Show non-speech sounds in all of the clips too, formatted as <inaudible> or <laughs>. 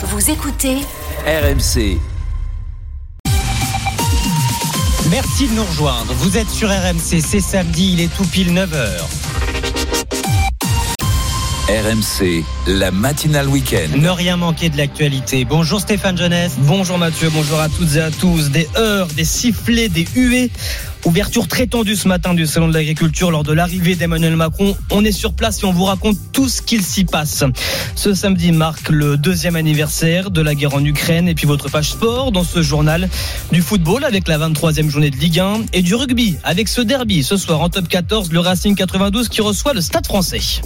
Vous écoutez RMC. Merci de nous rejoindre. Vous êtes sur RMC, c'est samedi, il est tout pile 9h. RMC, la matinale week-end. Ne rien manquer de l'actualité. Bonjour Stéphane Jeunesse. Bonjour Mathieu, bonjour à toutes et à tous. Des heures, des sifflets, des huées. Ouverture très tendue ce matin du Salon de l'Agriculture lors de l'arrivée d'Emmanuel Macron. On est sur place et on vous raconte tout ce qu'il s'y passe. Ce samedi marque le deuxième anniversaire de la guerre en Ukraine et puis votre page sport dans ce journal du football avec la 23e journée de Ligue 1 et du rugby avec ce derby ce soir en top 14, le Racing 92 qui reçoit le Stade français.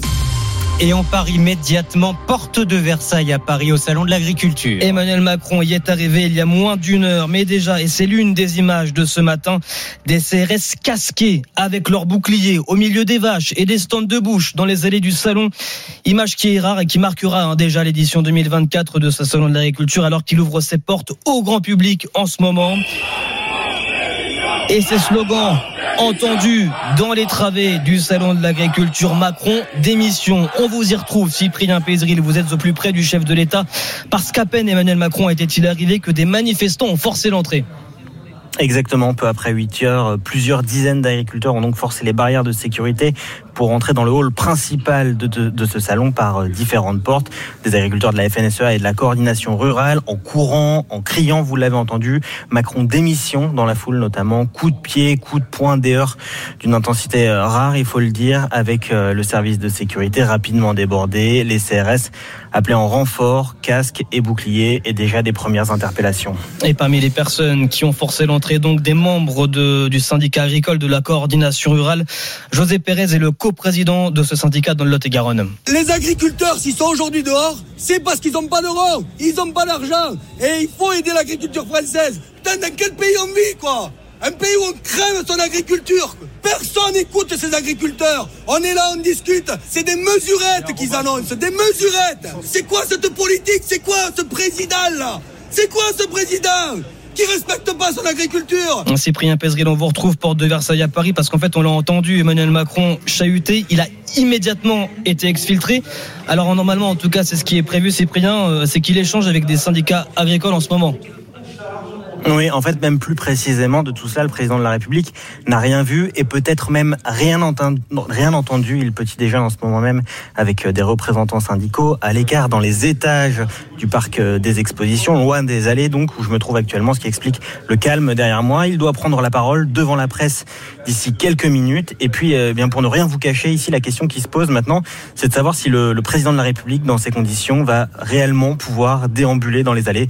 Et on part immédiatement porte de Versailles à Paris au Salon de l'Agriculture. Emmanuel Macron y est arrivé il y a moins d'une heure, mais déjà, et c'est l'une des images de ce matin, des CRS casqués avec leurs boucliers au milieu des vaches et des stands de bouche dans les allées du salon. Image qui est rare et qui marquera hein, déjà l'édition 2024 de ce Salon de l'Agriculture alors qu'il ouvre ses portes au grand public en ce moment. Et ces slogans entendus dans les travées du salon de l'agriculture Macron démission. On vous y retrouve, Cyprien Pézril, vous êtes au plus près du chef de l'État, parce qu'à peine Emmanuel Macron était-il arrivé que des manifestants ont forcé l'entrée. Exactement, peu après 8 heures, plusieurs dizaines d'agriculteurs ont donc forcé les barrières de sécurité pour entrer dans le hall principal de, de, de, ce salon par euh, différentes portes. Des agriculteurs de la FNSEA et de la coordination rurale en courant, en criant, vous l'avez entendu. Macron démission dans la foule notamment, coup de pied, coup de poing, des heures d'une intensité euh, rare, il faut le dire, avec euh, le service de sécurité rapidement débordé, les CRS appelés en renfort, casques et boucliers et déjà des premières interpellations. Et parmi les personnes qui ont forcé l'entrée donc des membres de, du syndicat agricole de la coordination rurale, José Pérez est le co-président de ce syndicat dans le Lot-et-Garonne. Les agriculteurs, s'ils sont aujourd'hui dehors, c'est parce qu'ils n'ont pas d'euros, ils n'ont pas d'argent. Et il faut aider l'agriculture française. Putain, dans quel pays on vit, quoi? Un pays où on crève son agriculture. Personne n'écoute ces agriculteurs. On est là, on discute. C'est des mesurettes qu'ils annoncent, des mesurettes. C'est quoi cette politique? C'est quoi ce président-là C'est quoi ce président? Qui respecte pas son agriculture. Cyprien Pézril, on vous retrouve porte de Versailles à Paris parce qu'en fait on l'a entendu Emmanuel Macron chahuter, il a immédiatement été exfiltré. Alors normalement en tout cas c'est ce qui est prévu Cyprien, c'est qu'il échange avec des syndicats agricoles en ce moment. Oui, en fait, même plus précisément de tout ça, le président de la République n'a rien vu et peut-être même rien entendu. Il petit déjeune en ce moment même avec des représentants syndicaux à l'écart dans les étages du parc des expositions, loin des allées donc où je me trouve actuellement, ce qui explique le calme derrière moi. Il doit prendre la parole devant la presse d'ici quelques minutes. Et puis, eh bien pour ne rien vous cacher, ici la question qui se pose maintenant, c'est de savoir si le, le président de la République, dans ces conditions, va réellement pouvoir déambuler dans les allées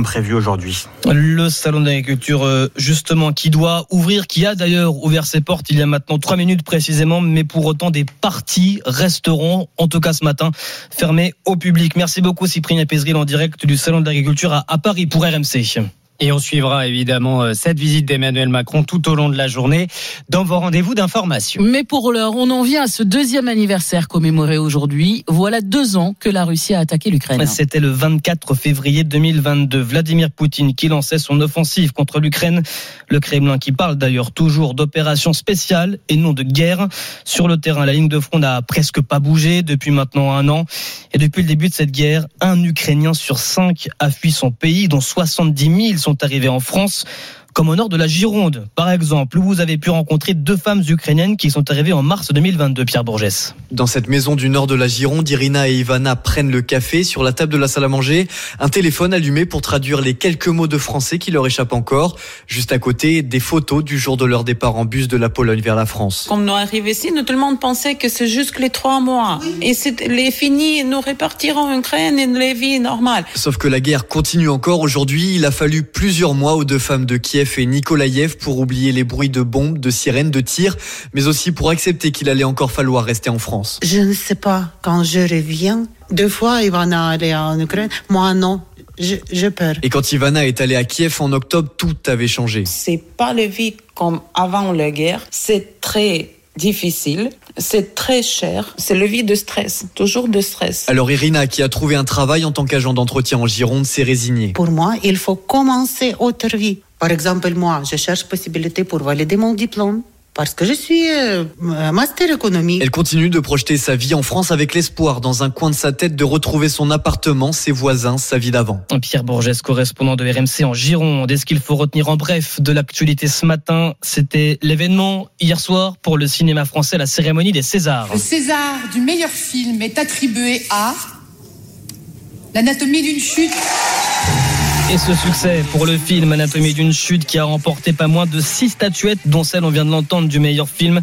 prévu aujourd'hui. Le salon d'agriculture, justement, qui doit ouvrir, qui a d'ailleurs ouvert ses portes il y a maintenant trois minutes précisément, mais pour autant des parties resteront, en tout cas ce matin, fermées au public. Merci beaucoup Cyprien Pézril en direct du salon de l'agriculture à Paris pour RMC. Et on suivra évidemment cette visite d'Emmanuel Macron tout au long de la journée dans vos rendez-vous d'information. Mais pour l'heure, on en vient à ce deuxième anniversaire commémoré aujourd'hui. Voilà deux ans que la Russie a attaqué l'Ukraine. C'était le 24 février 2022. Vladimir Poutine qui lançait son offensive contre l'Ukraine. Le Kremlin qui parle d'ailleurs toujours d'opération spéciale et non de guerre. Sur le terrain, la ligne de front n'a presque pas bougé depuis maintenant un an. Et depuis le début de cette guerre, un Ukrainien sur cinq a fui son pays, dont 70 000 sont arrivés en France comme au nord de la Gironde, par exemple, où vous avez pu rencontrer deux femmes ukrainiennes qui sont arrivées en mars 2022, Pierre Bourgès. Dans cette maison du nord de la Gironde, Irina et Ivana prennent le café sur la table de la salle à manger, un téléphone allumé pour traduire les quelques mots de français qui leur échappent encore. Juste à côté, des photos du jour de leur départ en bus de la Pologne vers la France. Comme nous arrivons ici, nous, tout le monde pensait que c'est juste les trois mois. Et c'est les finis, nous repartirons en Ukraine et les vies normales. Sauf que la guerre continue encore aujourd'hui. Il a fallu plusieurs mois aux deux femmes de Kiev et Nikolaïev pour oublier les bruits de bombes, de sirènes, de tirs, mais aussi pour accepter qu'il allait encore falloir rester en France. Je ne sais pas, quand je reviens, deux fois Ivana allait en Ukraine, moi non. Je, je peur. Et quand Ivana est allée à Kiev en octobre, tout avait changé. C'est pas le vie comme avant la guerre. C'est très difficile. C'est très cher. C'est le vie de stress, toujours de stress. Alors Irina, qui a trouvé un travail en tant qu'agent d'entretien en Gironde, s'est résignée. Pour moi, il faut commencer autre vie. Par exemple, moi, je cherche possibilité pour valider mon diplôme. Parce que je suis euh, master économie. Elle continue de projeter sa vie en France avec l'espoir dans un coin de sa tête de retrouver son appartement, ses voisins, sa vie d'avant. Pierre Bourges, correspondant de RMC en Gironde. Est-ce qu'il faut retenir en bref de l'actualité ce matin? C'était l'événement hier soir pour le cinéma français, la cérémonie des Césars. Le César du meilleur film est attribué à L'anatomie d'une chute. Et ce succès pour le film Anatomie d'une chute qui a remporté pas moins de six statuettes, dont celle on vient de l'entendre du meilleur film.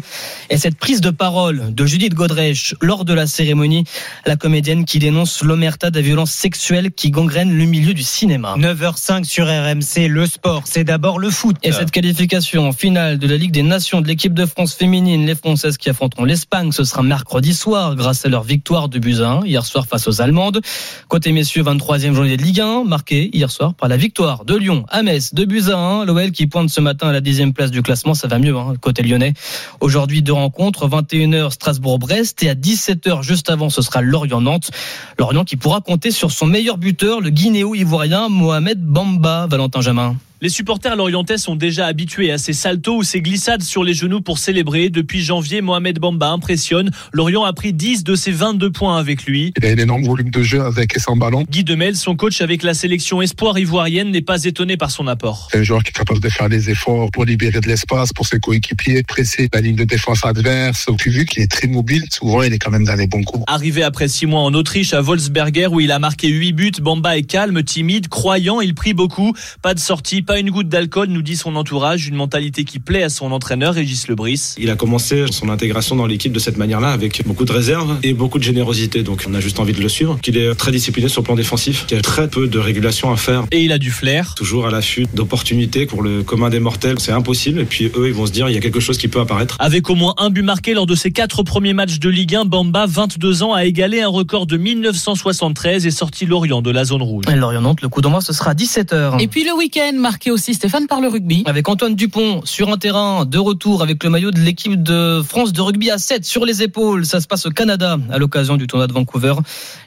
Et cette prise de parole de Judith Godrèche lors de la cérémonie, la comédienne qui dénonce l'omerta des violences sexuelles qui gangrènent le milieu du cinéma. 9h05 sur RMC, le sport, c'est d'abord le foot. Et cette qualification finale de la Ligue des Nations de l'équipe de France féminine, les Françaises qui affronteront l'Espagne, ce sera mercredi soir grâce à leur victoire de Buzyn hier soir face aux Allemandes. Côté messieurs, 23e journée de Ligue 1, marquée hier soir par la victoire de Lyon à Metz, de Buzyn, hein. l'OL qui pointe ce matin à la dixième place du classement, ça va mieux hein, côté lyonnais. Aujourd'hui deux rencontres, 21h Strasbourg-Brest et à 17h juste avant ce sera Lorient-Nantes. Lorient qui pourra compter sur son meilleur buteur, le guinéo-ivoirien Mohamed Bamba, Valentin Jamin. Les supporters lorientais sont déjà habitués à ces saltos ou ces glissades sur les genoux pour célébrer. Depuis janvier, Mohamed Bamba impressionne. Lorient a pris 10 de ses 22 points avec lui. Il a un énorme volume de jeu avec et sans ballon. Guy Demel, son coach avec la sélection espoir ivoirienne, n'est pas étonné par son apport. C'est un joueur qui est capable de faire des efforts pour libérer de l'espace pour ses coéquipiers, presser la ligne de défense adverse. Puis vu qu'il est très mobile, souvent il est quand même dans les bons coups. Arrivé après 6 mois en Autriche à Wolfsberger où il a marqué 8 buts, Bamba est calme, timide, croyant, il prie beaucoup. Pas de sortie, pas une goutte d'alcool, nous dit son entourage, une mentalité qui plaît à son entraîneur Régis Lebris. Il a commencé son intégration dans l'équipe de cette manière-là avec beaucoup de réserve et beaucoup de générosité. Donc on a juste envie de le suivre. Qu'il est très discipliné sur le plan défensif, qu'il y a très peu de régulation à faire. Et il a du flair. Toujours à l'affût d'opportunités pour le commun des mortels. C'est impossible. Et puis eux, ils vont se dire, il y a quelque chose qui peut apparaître. Avec au moins un but marqué lors de ses quatre premiers matchs de Ligue 1, Bamba, 22 ans, a égalé un record de 1973 et sorti Lorient de la zone rouge. Lorient-Nantes, le coup d'envoi, ce sera à 17h. Et puis le week-end marqué aussi Stéphane par le rugby. Avec Antoine Dupont sur un terrain de retour avec le maillot de l'équipe de France de rugby à 7 sur les épaules. Ça se passe au Canada à l'occasion du tournoi de Vancouver.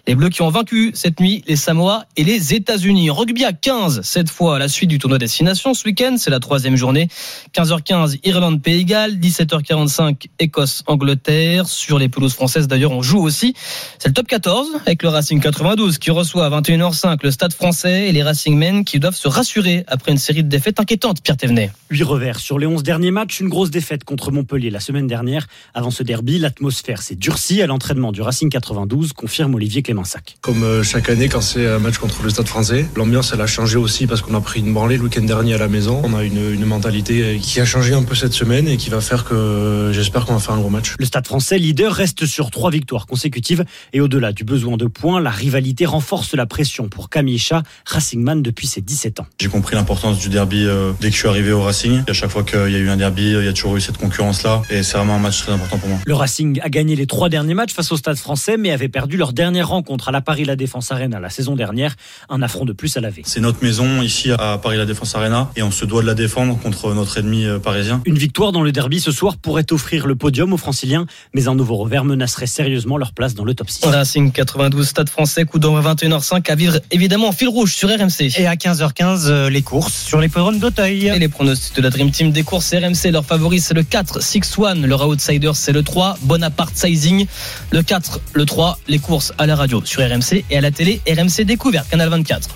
Les Bleus qui ont vaincu cette nuit les Samoa et les États-Unis. Rugby à 15 cette fois à la suite du tournoi Destination ce week-end. C'est la troisième journée. 15h15 Irlande Pays Galles, 17h45 Écosse Angleterre. Sur les pelouses françaises d'ailleurs on joue aussi. C'est le top 14 avec le Racing 92 qui reçoit à 21h05 le Stade Français et les Racing Men qui doivent se rassurer après une série de défaites inquiétantes. Pierre Thévenet. 8 revers sur les 11 derniers matchs, une grosse défaite contre Montpellier la semaine dernière. Avant ce derby, l'atmosphère s'est durcie à l'entraînement du Racing 92, confirme Olivier Clémensac. Comme euh, chaque année quand c'est un match contre le Stade français, l'ambiance elle a changé aussi parce qu'on a pris une branlée le week-end dernier à la maison. On a une, une mentalité qui a changé un peu cette semaine et qui va faire que j'espère qu'on va faire un gros match. Le Stade français, leader, reste sur trois victoires consécutives et au-delà du besoin de points, la rivalité renforce la pression pour Camille Chat, Racingman depuis ses 17 ans. J'ai compris l'importance du derby euh, dès que je suis arrivé au Racing. À chaque fois qu'il y a eu un derby, il y a toujours eu cette concurrence-là et c'est vraiment un match très important pour moi. Le Racing a gagné les trois derniers matchs face au Stade français mais avait perdu leur dernière rencontre à la Paris La Défense Arena la saison dernière. Un affront de plus à laver. C'est notre maison ici à Paris La Défense Arena et on se doit de la défendre contre notre ennemi euh, parisien. Une victoire dans le derby ce soir pourrait offrir le podium aux franciliens mais un nouveau revers menacerait sérieusement leur place dans le top 6. Racing 92 Stade français, coup d'envoi 21h05 à vivre évidemment en fil rouge sur RMC. Et à 15h15, euh, les courses sur les podromes d'Auteuil. Et les pronostics de la Dream Team des courses RMC, leur favori c'est le 4, 6-1, leur outsider c'est le 3, Bonaparte Sizing, le 4, le 3, les courses à la radio sur RMC et à la télé RMC Découverte, Canal 24.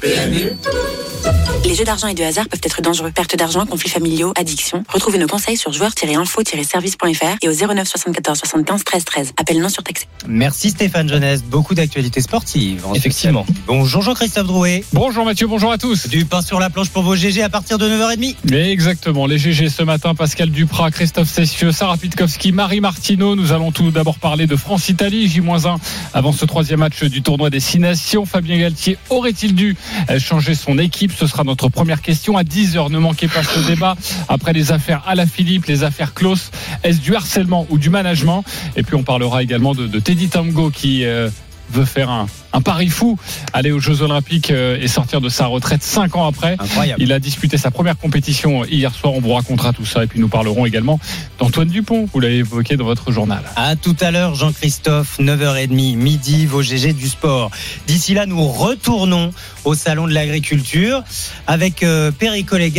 Les jeux d'argent et de hasard peuvent être dangereux. Perte d'argent, conflits familiaux, addiction. Retrouvez nos conseils sur joueurs-info-service.fr et au 09 74 75 13 13. Appel non surtaxé. Merci Stéphane Jeunesse. Beaucoup d'actualités sportives. Effectivement. Bonjour Jean-Christophe Drouet. Bonjour Mathieu, bonjour à tous. Du pain sur la planche pour vos GG à partir de 9h30. Exactement. Les GG ce matin, Pascal Duprat, Christophe Cessieux, Sarah Pitkowski, Marie Martineau. Nous allons tout d'abord parler de France-Italie, J-1 avant ce troisième match du tournoi des Six Nations. Fabien Galtier aurait-il dû changer son équipe? Ce sera notre première question à 10h. Ne manquez pas ce débat après les affaires à la Philippe, les affaires Klaus. Est-ce du harcèlement ou du management? Et puis on parlera également de, de Teddy Tango qui euh, veut faire un, un pari fou, aller aux Jeux Olympiques euh, et sortir de sa retraite cinq ans après. Incroyable. Il a disputé sa première compétition hier soir. On vous racontera tout ça et puis nous parlerons également d'Antoine Dupont. Vous l'avez évoqué dans votre journal. À tout à l'heure, Jean-Christophe, 9h30, midi, vos GG du sport. D'ici là, nous retournons au Salon de l'Agriculture. Avec euh,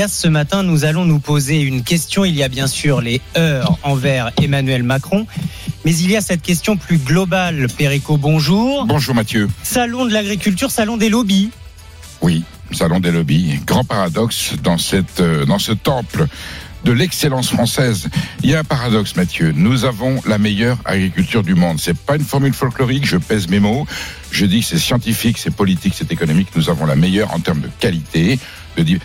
ce matin, nous allons nous poser une question. Il y a bien sûr les heures envers Emmanuel Macron. Mais il y a cette question plus globale. Perico, bonjour. Bonjour Mathieu. Salon de l'Agriculture, salon des lobbies. Oui, salon des lobbies. Grand paradoxe dans, cette, euh, dans ce temple de l'excellence française. Il y a un paradoxe, Mathieu. Nous avons la meilleure agriculture du monde. C'est pas une formule folklorique, je pèse mes mots. Je dis que c'est scientifique, c'est politique, c'est économique. Nous avons la meilleure en termes de qualité.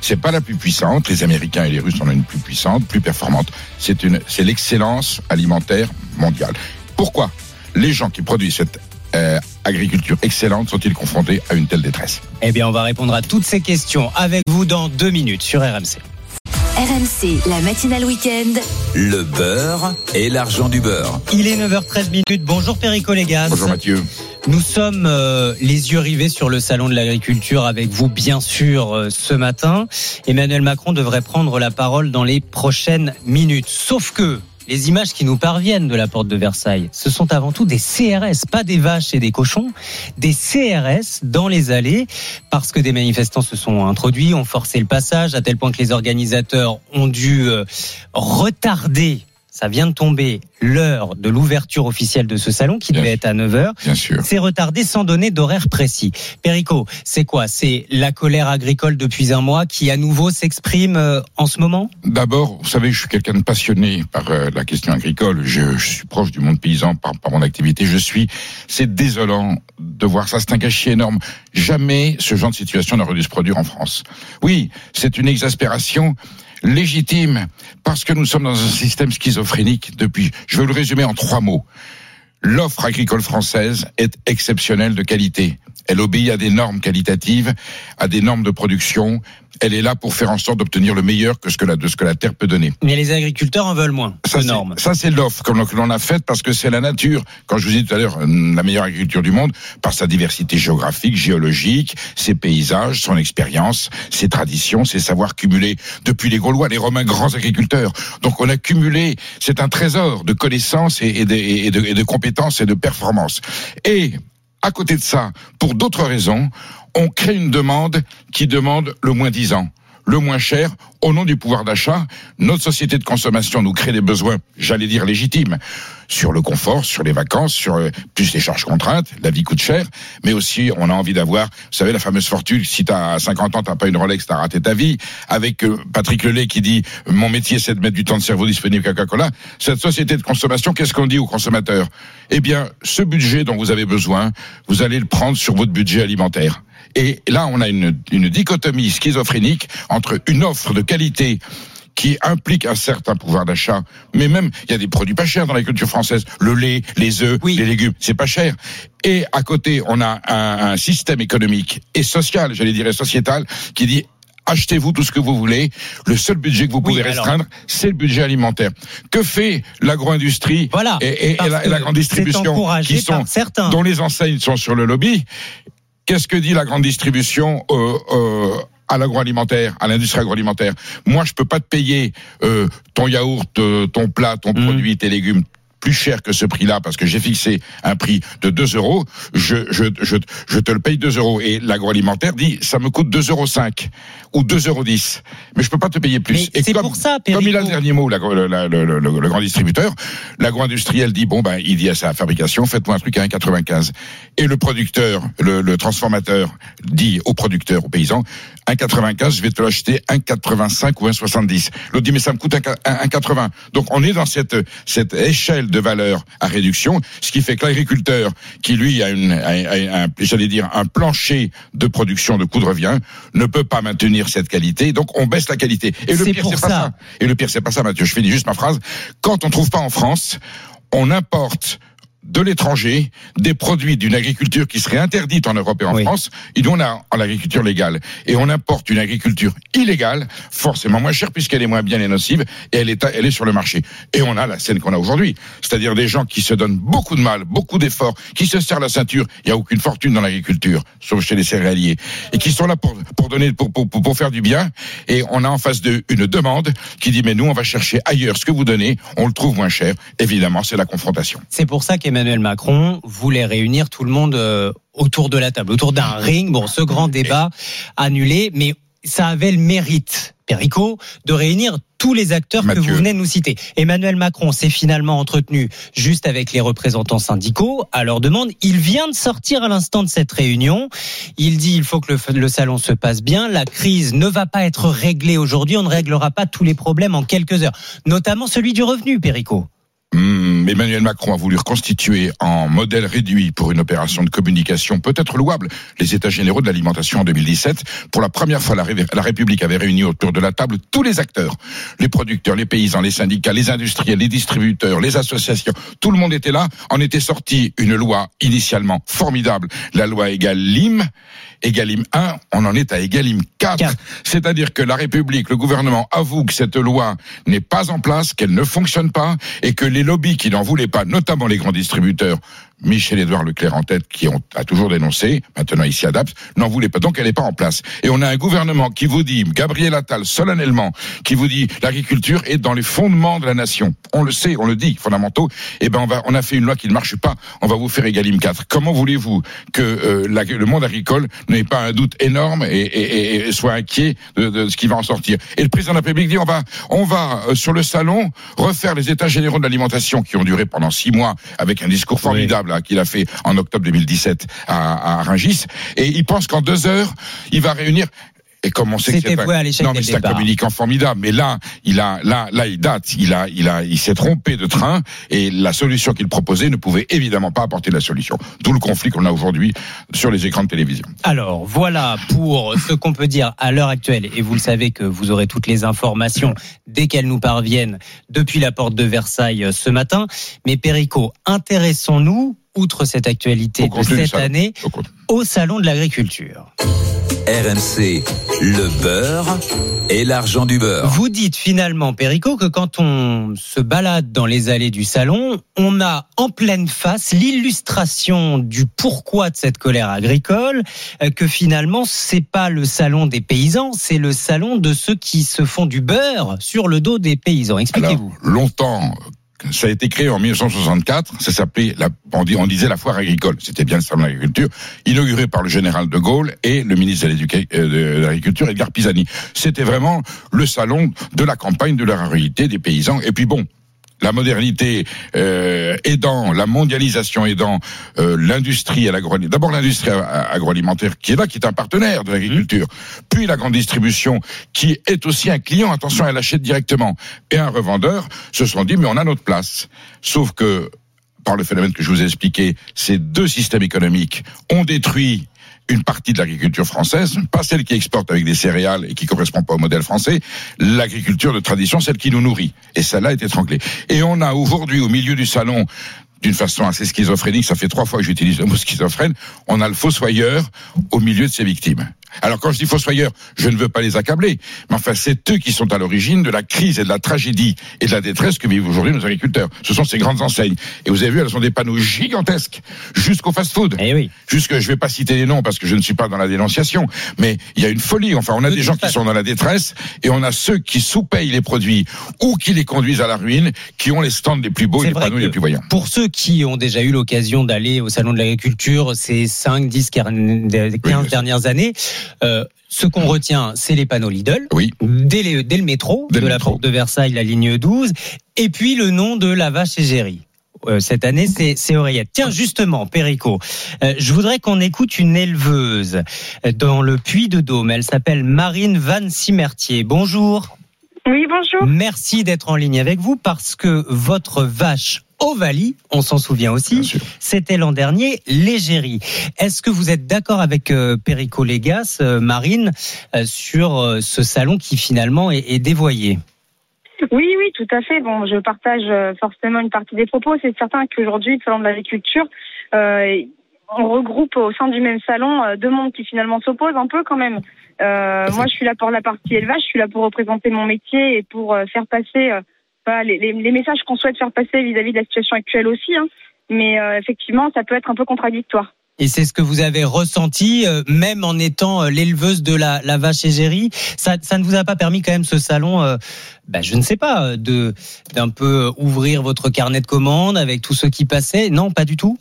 C'est pas la plus puissante. Les Américains et les Russes en ont une plus puissante, plus performante. C'est une, c'est l'excellence alimentaire mondiale. Pourquoi les gens qui produisent cette euh, agriculture excellente sont-ils confrontés à une telle détresse? Eh bien, on va répondre à toutes ces questions avec vous dans deux minutes sur RMC. RMC, la matinale week-end. Le beurre et l'argent du beurre. Il est 9h13 minutes. Bonjour Perico Légas. Bonjour Mathieu. Nous sommes euh, les yeux rivés sur le salon de l'agriculture avec vous, bien sûr, euh, ce matin. Emmanuel Macron devrait prendre la parole dans les prochaines minutes. Sauf que les images qui nous parviennent de la porte de Versailles, ce sont avant tout des CRS, pas des vaches et des cochons, des CRS dans les allées, parce que des manifestants se sont introduits, ont forcé le passage, à tel point que les organisateurs ont dû euh, retarder. Ça vient de tomber l'heure de l'ouverture officielle de ce salon qui devait être à 9h. Bien sûr. C'est retardé sans donner d'horaire précis. Perico, c'est quoi? C'est la colère agricole depuis un mois qui à nouveau s'exprime euh, en ce moment? D'abord, vous savez, je suis quelqu'un de passionné par euh, la question agricole. Je, je suis proche du monde paysan par, par mon activité. Je suis. C'est désolant de voir ça. C'est un gâchis énorme. Jamais ce genre de situation n'aurait dû se produire en France. Oui, c'est une exaspération légitime parce que nous sommes dans un système schizophrénique depuis. Je vais le résumer en trois mots. L'offre agricole française est exceptionnelle de qualité. Elle obéit à des normes qualitatives, à des normes de production. Elle est là pour faire en sorte d'obtenir le meilleur que ce que la, de ce que la terre peut donner. Mais les agriculteurs en veulent moins. Ça, c'est- ça, c'est l'offre que l'on- a faite parce que c'est la nature. Quand je vous disais tout à l'heure, euh, la meilleure agriculture du monde, par sa diversité géographique, géologique, ses paysages, son expérience, ses traditions, ses savoirs cumulés depuis les Gaulois, les Romains, grands agriculteurs. Donc on a cumulé, c'est un trésor de connaissances et, et de, et de- et de compétences et de performances. Et à côté de ça, pour d'autres raisons, on crée une demande qui demande le moins 10 ans le moins cher au nom du pouvoir d'achat. Notre société de consommation nous crée des besoins, j'allais dire légitimes, sur le confort, sur les vacances, sur euh, plus les charges contraintes, la vie coûte cher, mais aussi on a envie d'avoir, vous savez, la fameuse fortune, si t'as 50 ans, t'as pas une Rolex, t'as raté ta vie, avec euh, Patrick Lelay qui dit, mon métier c'est de mettre du temps de cerveau disponible à Coca-Cola, cette société de consommation, qu'est-ce qu'on dit aux consommateurs? Eh bien, ce budget dont vous avez besoin, vous allez le prendre sur votre budget alimentaire. Et là, on a une, une dichotomie schizophrénique entre une offre de qualité qui implique un certain pouvoir d'achat, mais même il y a des produits pas chers dans la culture française, le lait, les œufs, les légumes, c'est pas cher. Et à côté, on a un, un système économique et social, j'allais dire et sociétal, qui dit achetez-vous tout ce que vous voulez. Le seul budget que vous pouvez restreindre, c'est le budget alimentaire. Que fait l'agro-industrie Voilà, et, et- et parce la, et la grande distribution qui sont, certains. dont les enseignes sont sur le lobby Qu'est-ce que dit la grande distribution euh, euh, à l'agroalimentaire, à l'industrie agroalimentaire? Moi, je peux pas te payer euh, ton yaourt, euh, ton plat, ton Mmh. produit, tes légumes plus cher que ce prix-là parce que j'ai fixé un prix de 2 euros, je, je, je, je te le paye 2 euros. Et l'agroalimentaire dit, ça me coûte 2,5 euros ou 2,10 euros. Mais je peux pas te payer plus. Mais et c'est comme, pour ça, comme il a le dernier mot, la- le, le- le- le- le grand distributeur, l'agro-industriel dit, bon, ben, il dit à sa fabrication, faites-moi un truc à 1,95. Et le producteur, le, le transformateur dit au producteur, au paysan, 1,95, je vais te l'acheter 1,85 ou 1,70. L'autre dit, mais ça me coûte 1,80. Donc, on est dans cette, cette échelle de valeur à réduction, ce qui fait que l'agriculteur, qui lui a une, a- a- un, j'allais dire, un plancher de production de coût de revient, ne peut pas maintenir cette qualité. Donc, on baisse la qualité. Et le pire, c'est pas ça. ça. Et le pire, c'est pas ça, Mathieu. Je finis juste ma phrase. Quand on trouve pas en France, on importe de l'étranger des produits d'une agriculture qui serait interdite en Europe et en France. Et nous, on a en l'agriculture légale. Et on importe une agriculture illégale, forcément moins chère puisqu'elle est moins bien et nocive, et elle est, elle est sur le marché. Et on a la scène qu'on a aujourd'hui. C'est-à-dire des gens qui se donnent beaucoup de mal, beaucoup d'efforts, qui se serrent la ceinture. Il n'y a aucune fortune dans l'agriculture, sauf chez les céréaliers. Et qui sont là pour, pour donner, pour, pour, pour faire du bien. Et on a en face de une demande qui dit, mais nous, on va chercher ailleurs ce que vous donnez, on le trouve moins cher. Évidemment, c'est la confrontation. C'est pour ça qu'Emmanuel Macron voulait réunir tout le monde euh, autour de la table, autour d'un ring. Bon, ce grand débat annulé, mais ça avait le mérite, Perico, de réunir tous les acteurs que vous venez de nous citer. Emmanuel Macron s'est finalement entretenu juste avec les représentants syndicaux à leur demande. Il vient de sortir à l'instant de cette réunion. Il dit il faut que le, le, salon se passe bien. La crise ne va pas être réglée aujourd'hui. On ne réglera pas tous les problèmes en quelques heures, notamment celui du revenu, Perico. Mmh, Emmanuel Macron a voulu reconstituer en modèle réduit pour une opération de communication peut-être louable les États généraux de l'alimentation en 2017. Pour la première fois, la, République avait réuni autour de la table tous les acteurs, les producteurs, les paysans, les syndicats, les industriels, les distributeurs, les associations. Tout le monde était là. En était sorti une loi initialement formidable, la loi Egalim. Egalim 1, on en est à Egalim 4. C'est-à-dire que la République, le gouvernement avoue que cette loi n'est pas en place, qu'elle ne fonctionne pas et que les lobbies qui n'en voulaient pas, notamment les grands distributeurs, Michel-Édouard Leclerc en tête, qui ont, a toujours dénoncé, maintenant il s'y adapte, n'en voulait pas. Donc elle n'est pas en place. Et on a un gouvernement qui vous dit, Gabriel Attal, solennellement, qui vous dit, l'agriculture est dans les fondements de la nation. On le sait, on le dit, fondamentaux. Eh ben, on va, on a fait une loi qui ne marche pas. On va vous faire Egalim 4. Comment voulez-vous que euh, la, le monde agricole n'ait pas un doute énorme et, et, et soit inquiet de, de, ce qui va en sortir? Et le président de la République dit, on va, on va euh, sur le salon refaire les états généraux de l'alimentation qui ont duré pendant six mois avec un discours formidable qu'il a fait en octobre 2017 à, à Rungis. Et il pense qu'en deux heures, il va réunir et comme on sait que c'est un, non mais c'est un communicant formidable. Mais là, il a, là, là, il date. Il a, il a, il s'est trompé de train. Et la solution qu'il proposait ne pouvait évidemment pas apporter la solution. D'où le conflit qu'on a aujourd'hui sur les écrans de télévision. Alors voilà pour ce qu'on peut dire à l'heure actuelle. Et vous le savez que vous aurez toutes les informations dès qu'elles nous parviennent depuis la porte de Versailles ce matin. Mais Perico, intéressons-nous outre cette actualité de cette année, au Salon de l'Agriculture. RMC, le beurre et l'argent du beurre. Vous dites finalement, Perico, que quand on se balade dans les allées du salon, on a en pleine face l'illustration du pourquoi de cette colère agricole, que finalement c'est pas le salon des paysans, c'est le salon de ceux qui se font du beurre sur le dos des paysans. Expliquez-vous. Longtemps, ça a été créé en 1964. Ça s'appelait, on, disait la foire agricole. C'était bien le salon de l'agriculture, inauguré par le général de Gaulle et le ministre de l'agriculture, Edgar Pisani. C'était vraiment le salon de la campagne, de la ruralité, des paysans. Et puis bon, la modernité euh, aidant, la mondialisation aidant euh, l'industrie à l'agroalimentaire. D'abord l'industrie agroalimentaire qui est là, qui est un partenaire de l'agriculture. Puis la grande distribution qui est aussi un client. Attention, elle achète directement. Et un revendeur se sont dit mais on a notre place. Sauf que par le phénomène que je vous ai expliqué, ces deux systèmes économiques ont détruit une partie de l'agriculture française, pas celle qui exporte avec des céréales et qui correspond pas au modèle français, l'agriculture de tradition, celle qui nous nourrit. Et celle-là est étranglée. Et on a aujourd'hui, au milieu du salon, d'une façon assez schizophrénique, ça fait trois fois que j'utilise le mot schizophrène, on a le fossoyeur au milieu de ses victimes. Alors quand je dis fossoyeurs, je ne veux pas les accabler, mais enfin c'est eux qui sont à l'origine de la crise et de la tragédie et de la détresse que vivent aujourd'hui nos agriculteurs. Ce sont ces grandes enseignes. Et vous avez vu, elles ont des panneaux gigantesques jusqu'au fast-food. Eh oui. Jusque, je vais pas citer les noms parce que je ne suis pas dans la dénonciation, mais il y a une folie. Enfin, on a des gens qui sont dans la détresse et on a ceux qui sous-payent les produits ou qui les conduisent à la ruine, qui ont les stands les plus beaux et les panneaux les plus voyants. Pour ceux qui ont déjà eu l'occasion d'aller au salon de l'agriculture ces 5, 10, 15 oui, dernières années, euh, ce qu'on retient, c'est les panneaux Lidl, oui. dès, les, dès, le métro, dès de le la métro. porte de Versailles, la ligne 12, et puis le nom de la vache égérie. Euh, cette année, c'est Oreillette. Tiens, justement, Perico, euh, je voudrais qu'on écoute une éleveuse dans le Puy de Dôme. Elle s'appelle Marine Van Simertier. Bonjour. Oui, bonjour. Merci d'être en ligne avec vous parce que votre vache Ovalie, on s'en souvient aussi, c'était l'an dernier l'égérie. Est-ce que vous êtes d'accord avec euh, Perico Légas, euh, Marine, euh, sur ce salon qui finalement est, est dévoyé? Oui, oui, tout à fait. Bon, je partage euh, forcément une partie des propos. C'est certain qu'aujourd'hui, le salon de l'agriculture, euh, on regroupe au sein du même salon euh, deux mondes qui finalement s'opposent un peu quand même. Euh, moi, je suis là pour la partie élevage, je suis là pour représenter mon métier et pour euh, faire passer les, messages qu'on souhaite faire passer vis-à-vis de la situation actuelle aussi. hein. Mais euh, effectivement, ça peut être un peu contradictoire. Et c'est ce que vous avez ressenti, euh, même en étant euh, l'éleveuse de la, vache égérie. Ça, ne vous a pas permis quand même ce salon, bah, je ne sais pas, d'un peu ouvrir votre carnet de commandes avec tous ceux qui passaient. Non, pas du tout.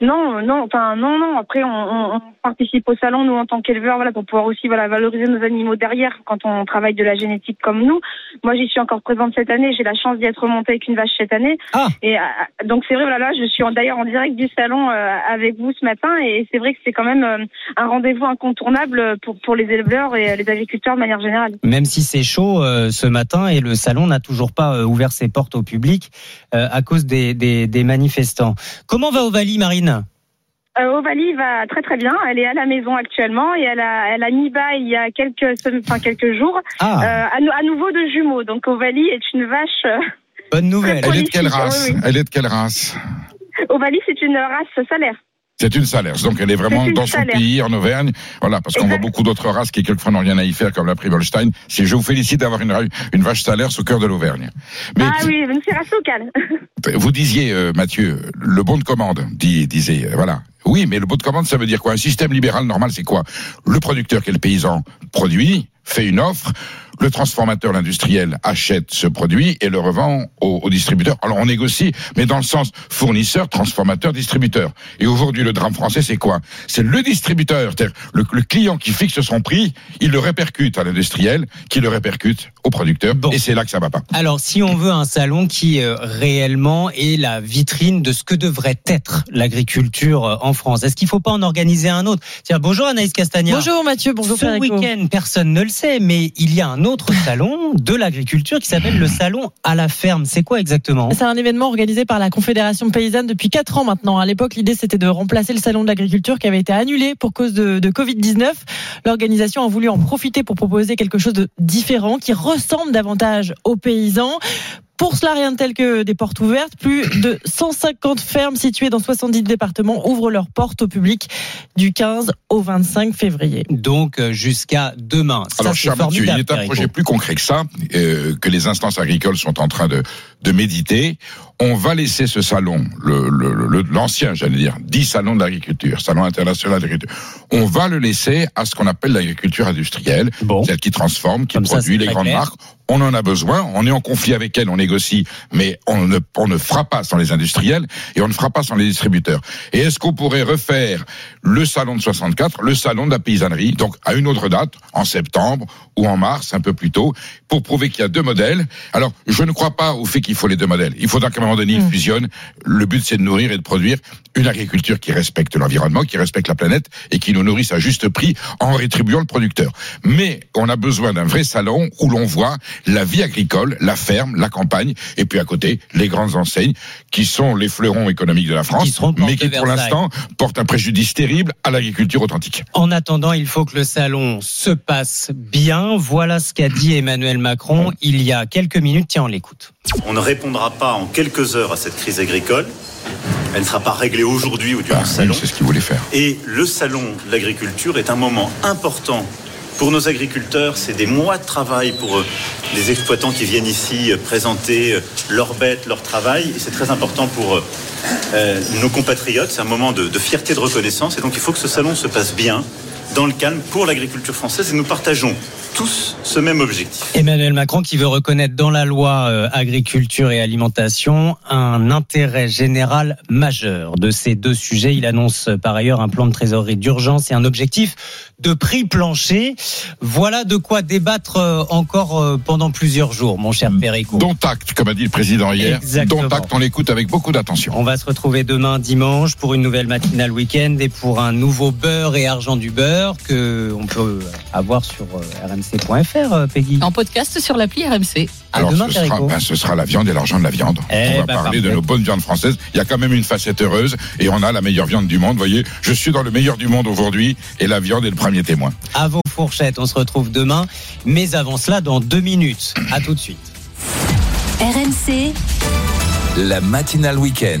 Non, non, enfin non, non. Après, on, participe au salon nous en tant qu'éleveurs, voilà, pour pouvoir aussi voilà valoriser nos animaux derrière quand on travaille de la génétique comme nous. Moi, j'y suis encore présente cette année. J'ai la chance d'y être remontée avec une vache cette année. Et euh, donc c'est vrai, voilà, là, je suis d'ailleurs en direct du salon euh, avec vous ce matin, et c'est vrai que c'est quand même euh, un rendez-vous incontournable pour pour les éleveurs et les agriculteurs de manière générale. Même si c'est chaud ce matin et le salon n'a toujours pas ouvert ses portes au public à cause des, des, des manifestants. Comment va Ovalie, Marine Euh, Ovalie va très très bien. Elle est à la maison actuellement et elle a elle a mis bas il y a quelques enfin quelques jours Ah. euh, à, nou- à nouveau de jumeaux. Donc Ovalie est une vache. euh, Bonne nouvelle. Elle est de quelle race oui, oui. Elle est de quelle race Ovalie c'est une race salaire. C'est une salaire, donc elle est vraiment une dans son salaire. pays, en Auvergne. Voilà, parce qu'on voit beaucoup d'autres races qui quelquefois n'ont rien à y faire, comme la Pribolstein. Si je vous félicite d'avoir une, une vache salaire au cœur de l'Auvergne. Ah oui, race locale. <laughs> vous disiez, euh, Mathieu, le bon de commande, disait, euh, voilà. Oui, mais le bon de commande, ça veut dire quoi? Un système libéral normal, c'est quoi? Le producteur qui est le paysan produit, fait une offre, le transformateur, l'industriel achète ce produit et le revend au, au distributeur. Alors on négocie, mais dans le sens fournisseur, transformateur, distributeur. Et aujourd'hui, le drame français, c'est quoi? C'est le distributeur, c'est-à-dire le, le client qui fixe son prix, il le répercute à l'industriel, qui le répercute au producteur, et c'est là que ça va pas. Alors, si on veut un salon qui euh, réellement est la vitrine de ce que devrait être l'agriculture euh, en France, est-ce qu'il ne faut pas en organiser un autre? Tiens, bonjour Anaïs Castagna. Bonjour Mathieu, bonjour Ce week-end, personne ne le sait, mais il y a un autre <laughs> salon de l'agriculture qui s'appelle le salon à la ferme. C'est quoi exactement? C'est un événement organisé par la Confédération paysanne depuis 4 ans maintenant. À l'époque, l'idée c'était de remplacer le salon de l'agriculture qui avait été annulé pour cause de, de Covid-19. L'organisation a voulu en profiter pour proposer quelque chose de différent qui ressemble davantage aux paysans. Pour cela, rien de tel que des portes ouvertes. Plus de 150 fermes situées dans 70 départements ouvrent leurs portes au public du 15 au 25 février. Donc euh, jusqu'à demain. Ça, Alors, c'est cher Mathieu, il est un projet plus concret que ça, euh, que les instances agricoles sont en train de, de méditer. On va laisser ce salon, le- le- le- l'ancien, j'allais dire, dit salon de l'agriculture, salon international d'agriculture. On va le laisser à ce qu'on appelle l'agriculture industrielle, celle qui transforme, qui Comme produit les grandes clair. marques. On en a besoin, on est en conflit avec elles, on négocie, mais on ne, on ne fera pas sans les industriels et on ne fera pas sans les distributeurs. Et est-ce qu'on pourrait refaire le salon de 64, le salon de la paysannerie, donc à une autre date, en septembre ou en mars, un peu plus tôt, pour prouver qu'il y a deux modèles? Alors, je ne crois pas au fait qu'il faut les deux modèles. Il faudra un moment donné, ils fusionnent. Le but, c'est de nourrir et de produire une agriculture qui respecte l'environnement, qui respecte la planète et qui nous nourrisse à juste prix en rétribuant le producteur. Mais on a besoin d'un vrai salon où l'on voit la vie agricole, la ferme, la campagne, et puis à côté, les grandes enseignes qui sont les fleurons économiques de la France, mais qui pour l'instant portent un préjudice terrible à l'agriculture authentique. En attendant, il faut que le salon se passe bien. Voilà ce qu'a dit Emmanuel Macron il y a quelques minutes. Tiens, on l'écoute. On ne répondra pas en quelques heures à cette crise agricole. Elle ne sera pas réglée aujourd'hui ou durant ce salon. C'est ce qu'il voulait faire. Et le salon de l'agriculture est un moment important pour nos agriculteurs. C'est des mois de travail pour les exploitants qui viennent ici euh, présenter euh, leurs bêtes, leur travail. Et c'est très important pour euh, nos compatriotes. C'est un moment de, de fierté, de reconnaissance. Et donc il faut que ce salon se passe bien, dans le calme, pour l'agriculture française. Et nous partageons tous ce même objectif. Emmanuel Macron qui veut reconnaître dans la loi euh, agriculture et alimentation un intérêt général majeur de ces deux sujets. Il annonce euh, par ailleurs un plan de trésorerie d'urgence et un objectif de prix plancher. Voilà de quoi débattre euh, encore euh, pendant plusieurs jours, mon cher Perico. Dont acte, comme a dit le président hier. Exactement. Dont acte, on l'écoute avec beaucoup d'attention. On va se retrouver demain dimanche pour une nouvelle matinale week-end et pour un nouveau beurre et argent du beurre que on peut avoir sur euh, rmc.fr, euh, Peggy. En podcast sur l'appli RMC. Alors demain, ce, sera, ben, ce sera la viande et l'argent de la viande. Eh on va ben, parler de nos bonnes viandes françaises. Il y a quand même une facette heureuse et on a la meilleure viande du monde. Vous voyez, je suis dans le meilleur du monde aujourd'hui et la viande est le premier témoin. À vos fourchettes, on se retrouve demain. Mais avant cela, dans deux minutes. À tout de suite. RMC, La matinale week-end.